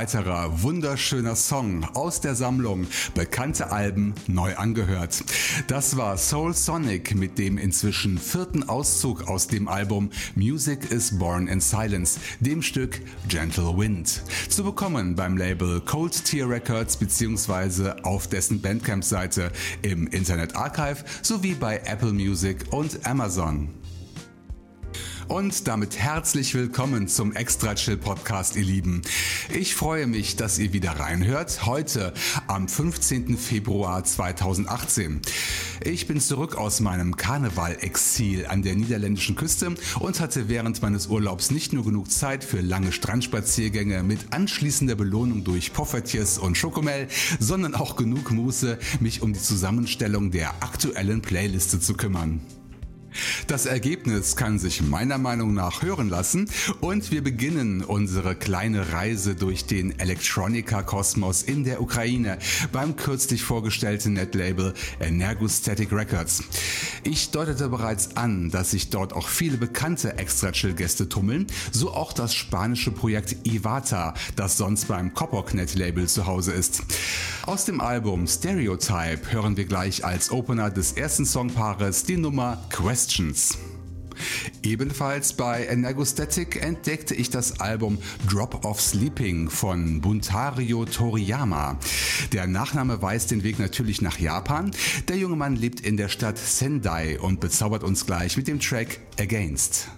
Weiterer wunderschöner Song aus der Sammlung Bekannte Alben neu angehört. Das war Soul Sonic mit dem inzwischen vierten Auszug aus dem Album Music is Born in Silence, dem Stück Gentle Wind. Zu bekommen beim Label Cold Tier Records bzw. auf dessen Bandcamp-Seite im Internet Archive sowie bei Apple Music und Amazon. Und damit herzlich willkommen zum Extra Chill Podcast, ihr Lieben. Ich freue mich, dass ihr wieder reinhört. Heute am 15. Februar 2018. Ich bin zurück aus meinem Karneval-Exil an der niederländischen Küste und hatte während meines Urlaubs nicht nur genug Zeit für lange Strandspaziergänge mit anschließender Belohnung durch Poffertjes und Schokomel, sondern auch genug Muße, mich um die Zusammenstellung der aktuellen Playliste zu kümmern. Das Ergebnis kann sich meiner Meinung nach hören lassen und wir beginnen unsere kleine Reise durch den Electronica-Kosmos in der Ukraine beim kürzlich vorgestellten Netlabel Energostatic Records. Ich deutete bereits an, dass sich dort auch viele bekannte Extra-Chill-Gäste tummeln, so auch das spanische Projekt Ivata, das sonst beim Coppock Netlabel zu Hause ist. Aus dem Album Stereotype hören wir gleich als Opener des ersten Songpaares die Nummer Questions. Ebenfalls bei Energostatic entdeckte ich das Album Drop of Sleeping von Buntario Toriyama. Der Nachname weist den Weg natürlich nach Japan. Der junge Mann lebt in der Stadt Sendai und bezaubert uns gleich mit dem Track Against.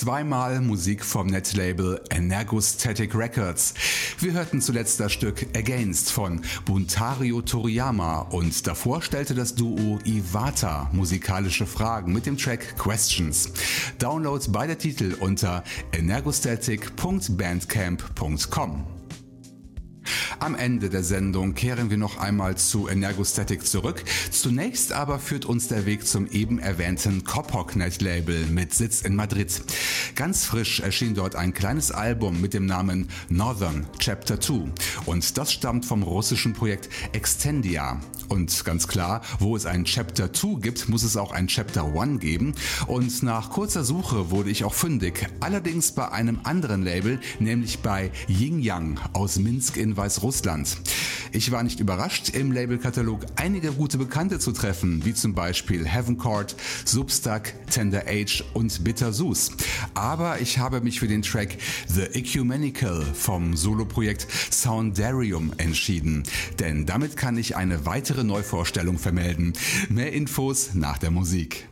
Zweimal Musik vom Netlabel Energostatic Records. Wir hörten zuletzt das Stück Against von Buntario Toriyama und davor stellte das Duo Iwata musikalische Fragen mit dem Track Questions. Download beide Titel unter energostatic.bandcamp.com. Am Ende der Sendung kehren wir noch einmal zu Energostatic zurück. Zunächst aber führt uns der Weg zum eben erwähnten Kopoknet Label mit Sitz in Madrid. Ganz frisch erschien dort ein kleines Album mit dem Namen Northern Chapter 2 und das stammt vom russischen Projekt Extendia. Und ganz klar, wo es ein Chapter 2 gibt, muss es auch ein Chapter 1 geben. Und nach kurzer Suche wurde ich auch fündig. Allerdings bei einem anderen Label, nämlich bei Ying Yang aus Minsk in Weißrussland. Ich war nicht überrascht, im Labelkatalog einige gute Bekannte zu treffen, wie zum Beispiel Heaven Court, Substack, Tender Age und Bitter Sus. Aber ich habe mich für den Track The Ecumenical vom Soloprojekt Soundarium entschieden. Denn damit kann ich eine weitere Neuvorstellung vermelden. Mehr Infos nach der Musik.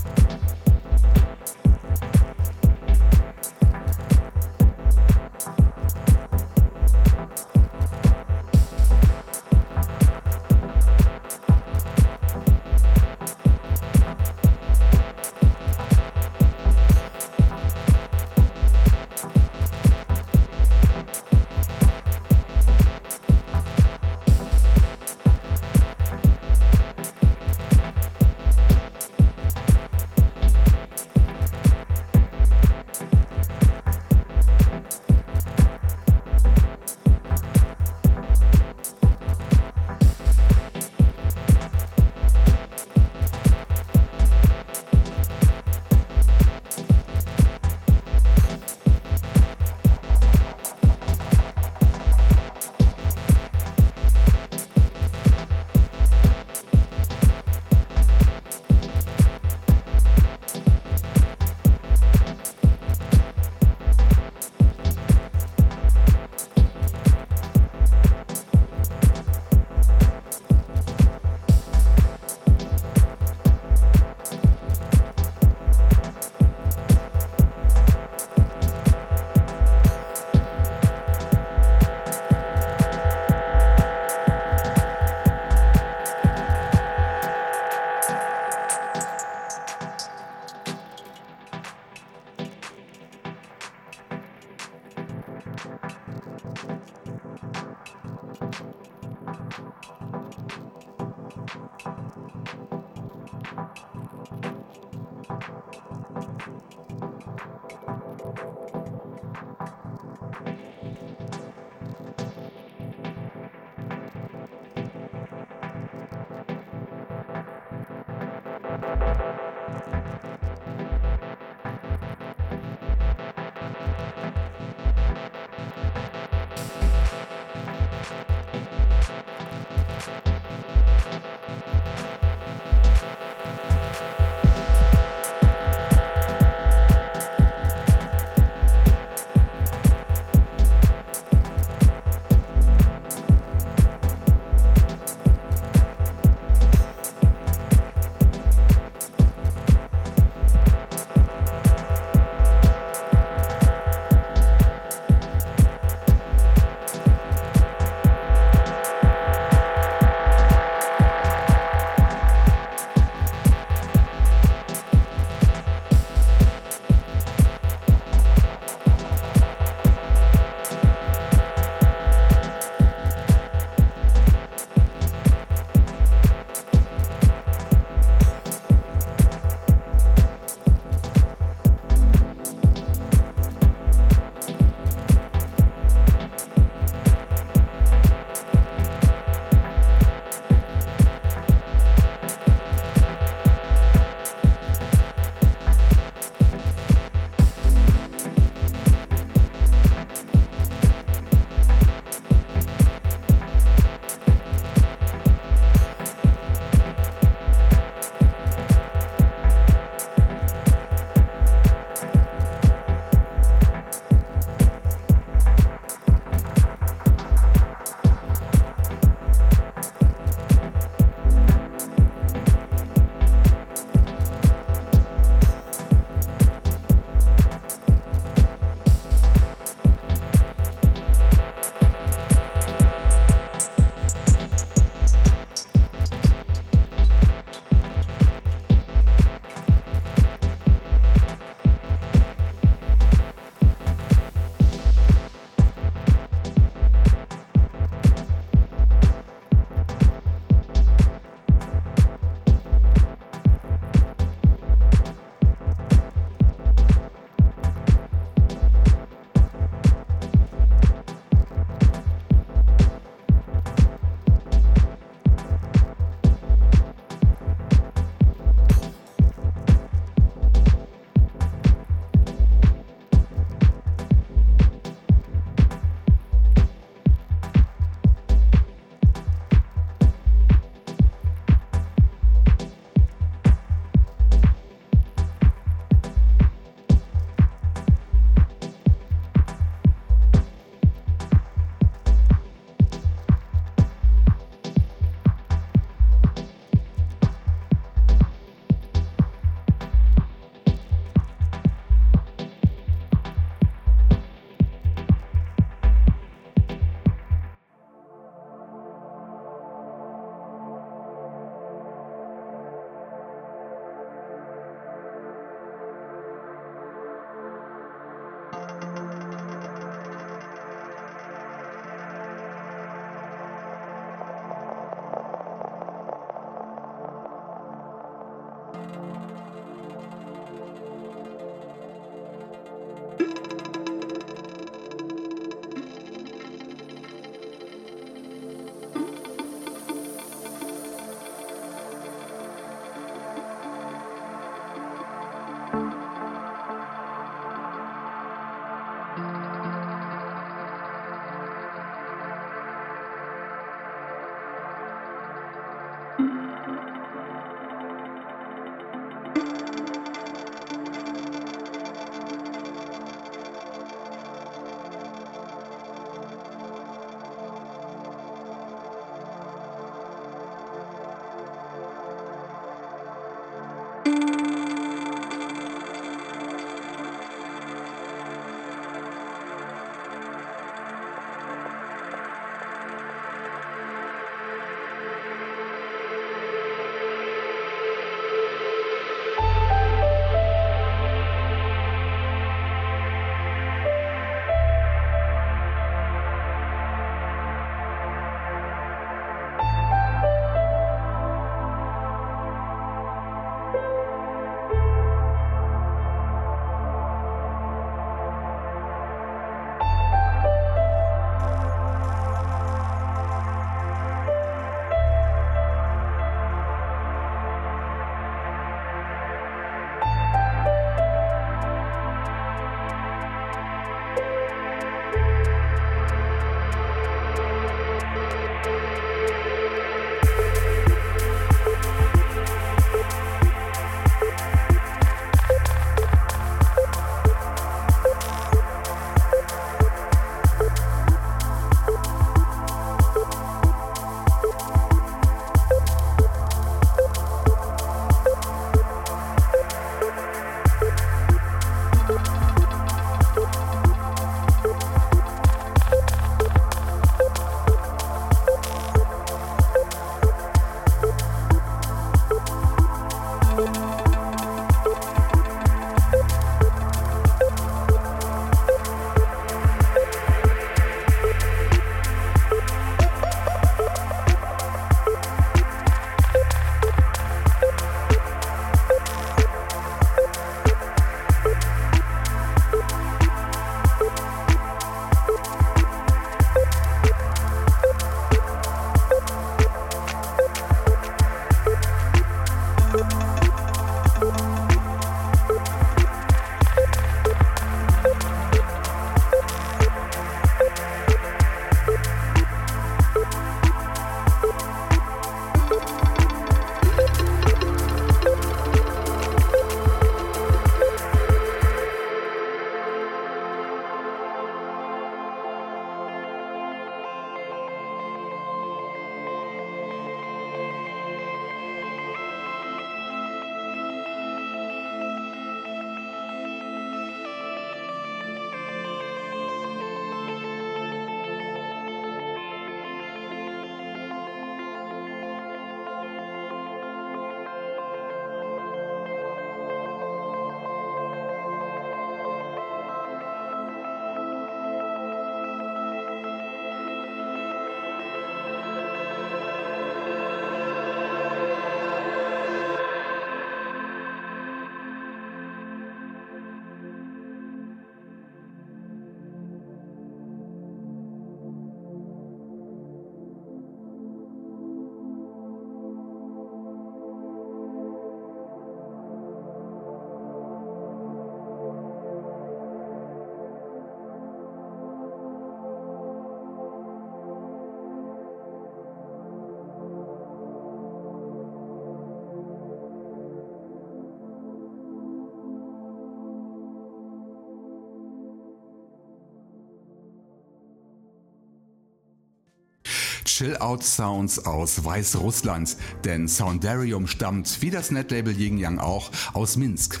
Chill-Out-Sounds aus Weißrussland, denn Soundarium stammt, wie das Netlabel Yin Yang auch, aus Minsk.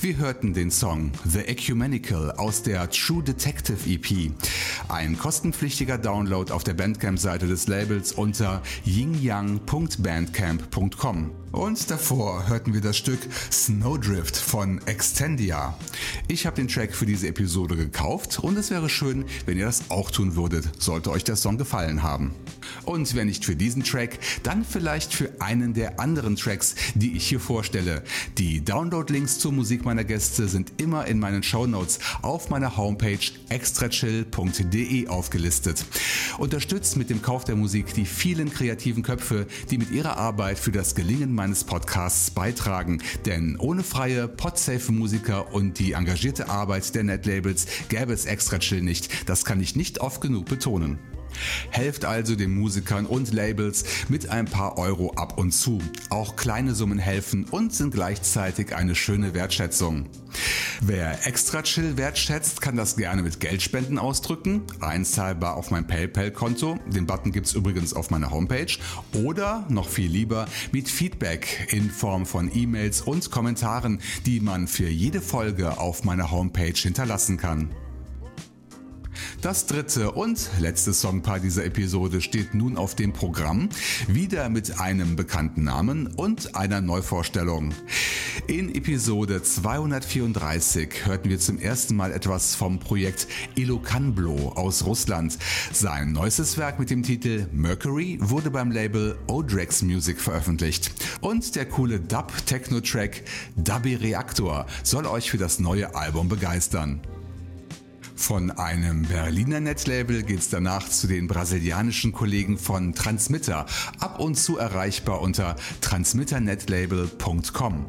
Wir hörten den Song The Ecumenical aus der True Detective EP. Ein kostenpflichtiger Download auf der Bandcamp-Seite des Labels unter yingyang.bandcamp.com. Und davor hörten wir das Stück Snowdrift von Extendia. Ich habe den Track für diese Episode gekauft und es wäre schön, wenn ihr das auch tun würdet, sollte euch der Song gefallen haben. Und wenn nicht für diesen Track, dann vielleicht für einen der anderen Tracks, die ich hier vorstelle. Die Download-Links zur Musik meiner Gäste sind immer in meinen Show Notes auf meiner Homepage extrachill.de aufgelistet. Unterstützt mit dem Kauf der Musik die vielen kreativen Köpfe, die mit ihrer Arbeit für das Gelingen meines Podcasts beitragen. Denn ohne freie, podsafe Musiker und die engagierte Arbeit der Netlabels gäbe es Extra Chill nicht. Das kann ich nicht oft genug betonen. Helft also den Musikern und Labels mit ein paar Euro ab und zu. Auch kleine Summen helfen und sind gleichzeitig eine schöne Wertschätzung. Wer extra chill wertschätzt, kann das gerne mit Geldspenden ausdrücken, einzahlbar auf mein PayPal-Konto, den Button gibt es übrigens auf meiner Homepage, oder noch viel lieber mit Feedback in Form von E-Mails und Kommentaren, die man für jede Folge auf meiner Homepage hinterlassen kann. Das dritte und letzte Songpaar dieser Episode steht nun auf dem Programm, wieder mit einem bekannten Namen und einer Neuvorstellung. In Episode 234 hörten wir zum ersten Mal etwas vom Projekt Ilokanblo aus Russland. Sein neuestes Werk mit dem Titel Mercury wurde beim Label Odrex Music veröffentlicht. Und der coole Dub-Techno-Track Dubby Reaktor soll euch für das neue Album begeistern. Von einem Berliner Netlabel geht's danach zu den brasilianischen Kollegen von Transmitter, ab und zu erreichbar unter transmitternetlabel.com.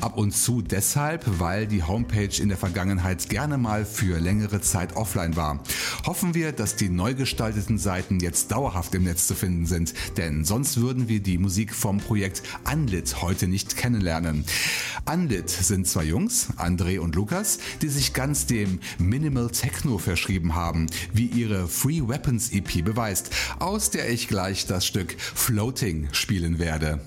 Ab und zu deshalb, weil die Homepage in der Vergangenheit gerne mal für längere Zeit offline war. Hoffen wir, dass die neu gestalteten Seiten jetzt dauerhaft im Netz zu finden sind, denn sonst würden wir die Musik vom Projekt Unlit heute nicht kennenlernen. Unlit sind zwei Jungs, André und Lukas, die sich ganz dem Minimal Tech Techno verschrieben haben, wie ihre Free Weapons EP beweist, aus der ich gleich das Stück Floating spielen werde.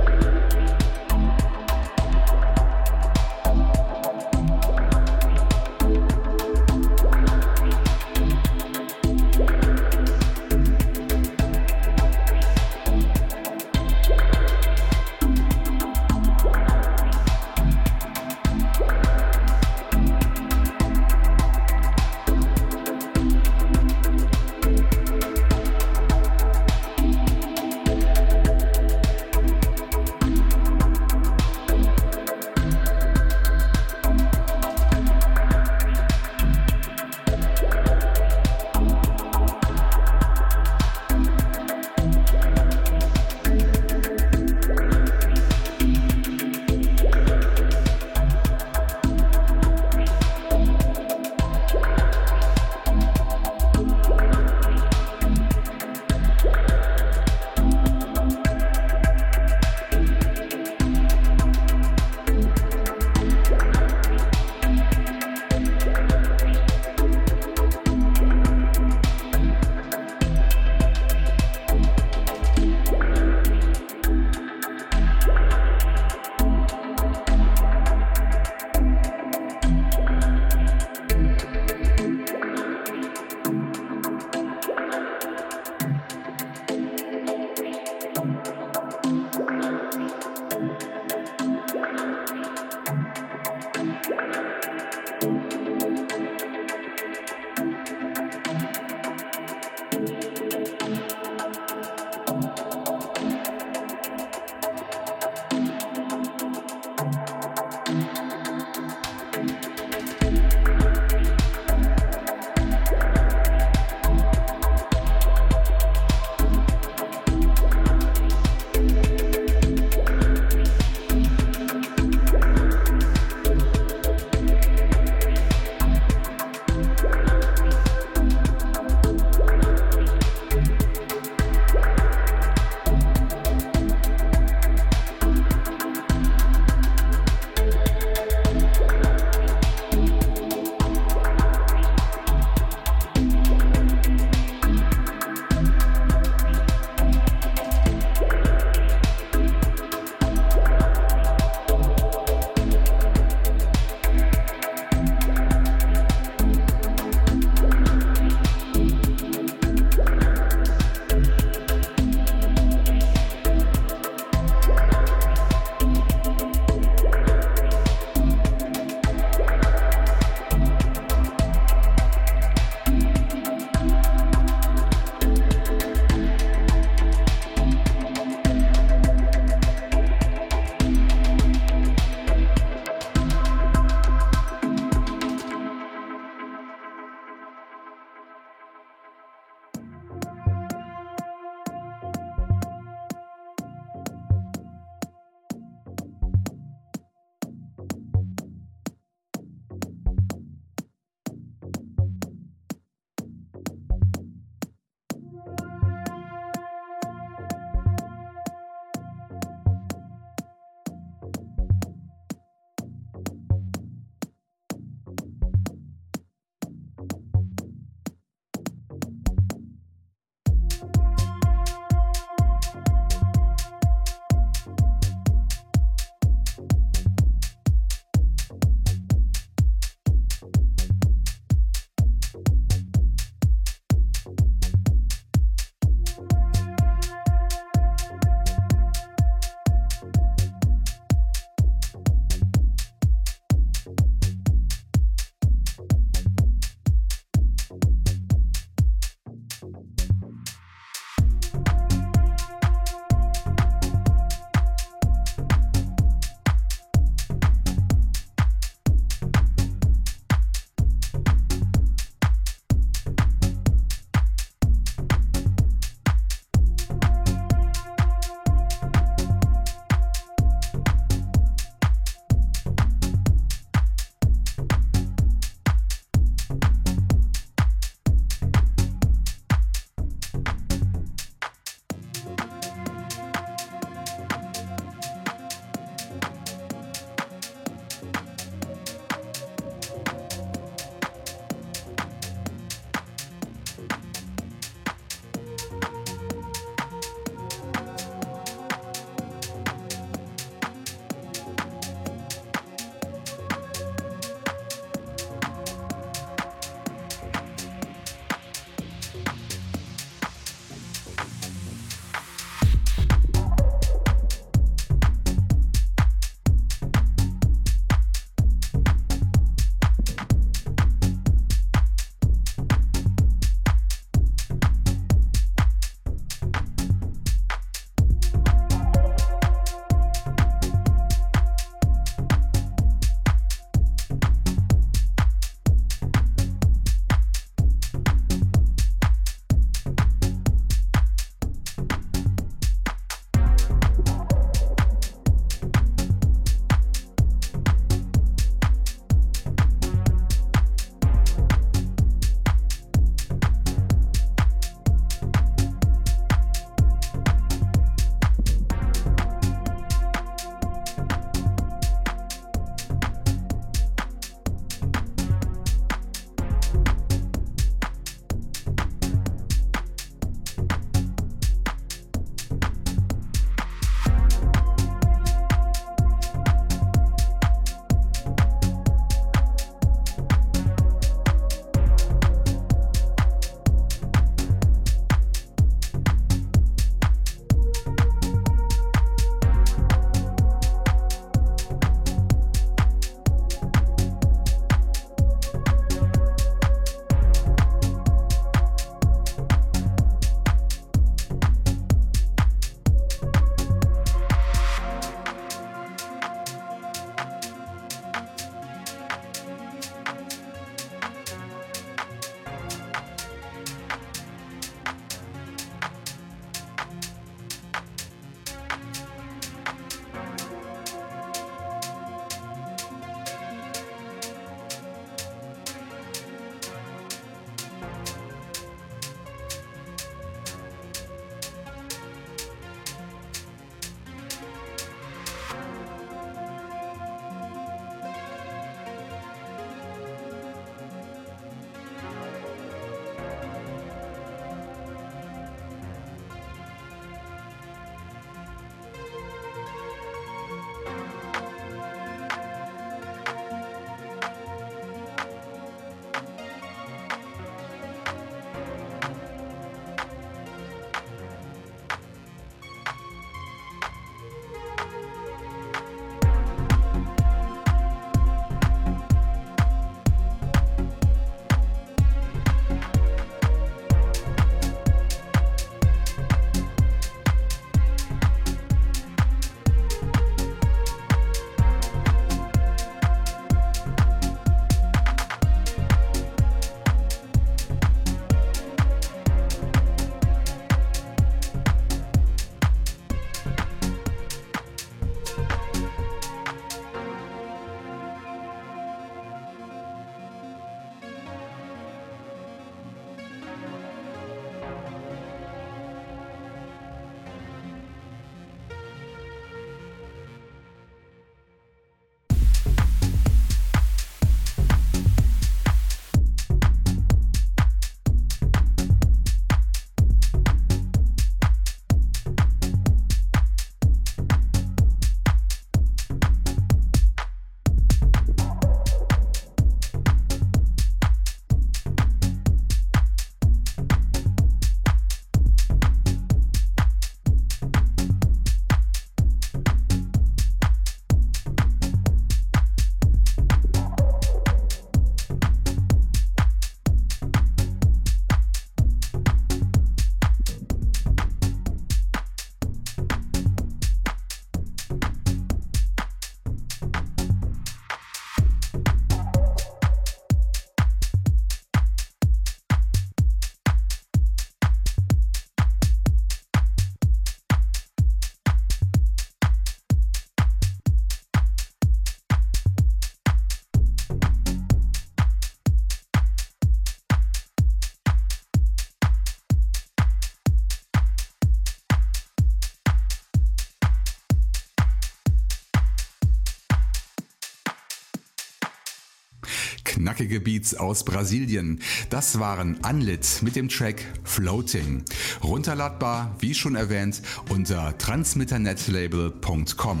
Knackige Beats aus Brasilien. Das waren Unlit mit dem Track Floating. Runterladbar, wie schon erwähnt, unter transmitternetlabel.com.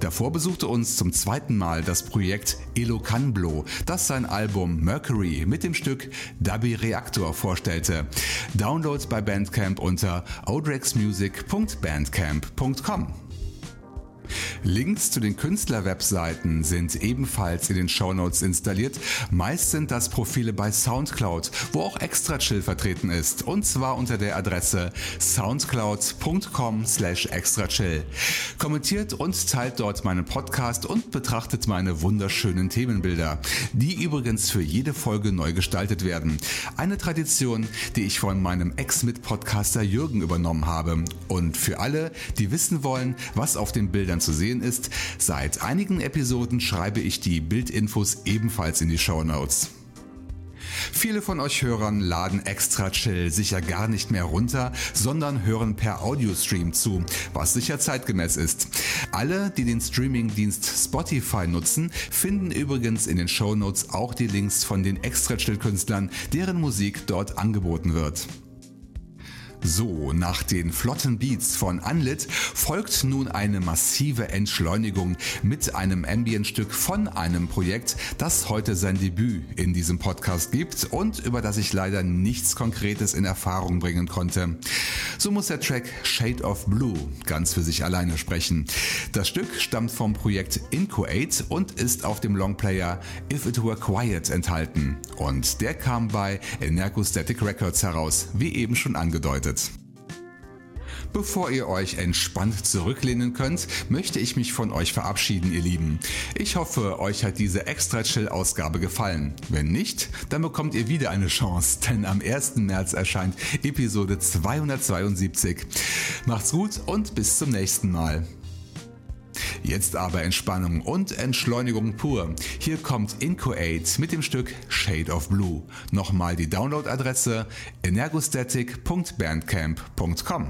Davor besuchte uns zum zweiten Mal das Projekt Elocanblo, das sein Album Mercury mit dem Stück Dubby Reactor vorstellte. Download bei Bandcamp unter odrexmusic.bandcamp.com. Links zu den Künstlerwebseiten sind ebenfalls in den Shownotes installiert. Meist sind das Profile bei Soundcloud, wo auch Extra Chill vertreten ist. Und zwar unter der Adresse soundcloud.com slash extrachill. Kommentiert und teilt dort meinen Podcast und betrachtet meine wunderschönen Themenbilder, die übrigens für jede Folge neu gestaltet werden. Eine Tradition, die ich von meinem Ex-Mit-Podcaster Jürgen übernommen habe. Und für alle, die wissen wollen, was auf den Bildern zu sehen ist, seit einigen Episoden schreibe ich die Bildinfos ebenfalls in die Show Notes. Viele von euch Hörern laden Extra Chill sicher gar nicht mehr runter, sondern hören per Audiostream zu, was sicher zeitgemäß ist. Alle, die den Streamingdienst Spotify nutzen, finden übrigens in den Show Notes auch die Links von den Extra Chill Künstlern, deren Musik dort angeboten wird. So, nach den flotten Beats von Unlit folgt nun eine massive Entschleunigung mit einem Ambient-Stück von einem Projekt, das heute sein Debüt in diesem Podcast gibt und über das ich leider nichts Konkretes in Erfahrung bringen konnte. So muss der Track Shade of Blue ganz für sich alleine sprechen. Das Stück stammt vom Projekt Incoate und ist auf dem Longplayer If It Were Quiet enthalten. Und der kam bei Energostatic Records heraus, wie eben schon angedeutet. Bevor ihr euch entspannt zurücklehnen könnt, möchte ich mich von euch verabschieden, ihr Lieben. Ich hoffe, euch hat diese extra chill Ausgabe gefallen. Wenn nicht, dann bekommt ihr wieder eine Chance, denn am 1. März erscheint Episode 272. Macht's gut und bis zum nächsten Mal. Jetzt aber Entspannung und Entschleunigung pur. Hier kommt Incoate mit dem Stück Shade of Blue. Nochmal die Downloadadresse energostatic.bandcamp.com.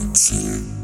Atlântica.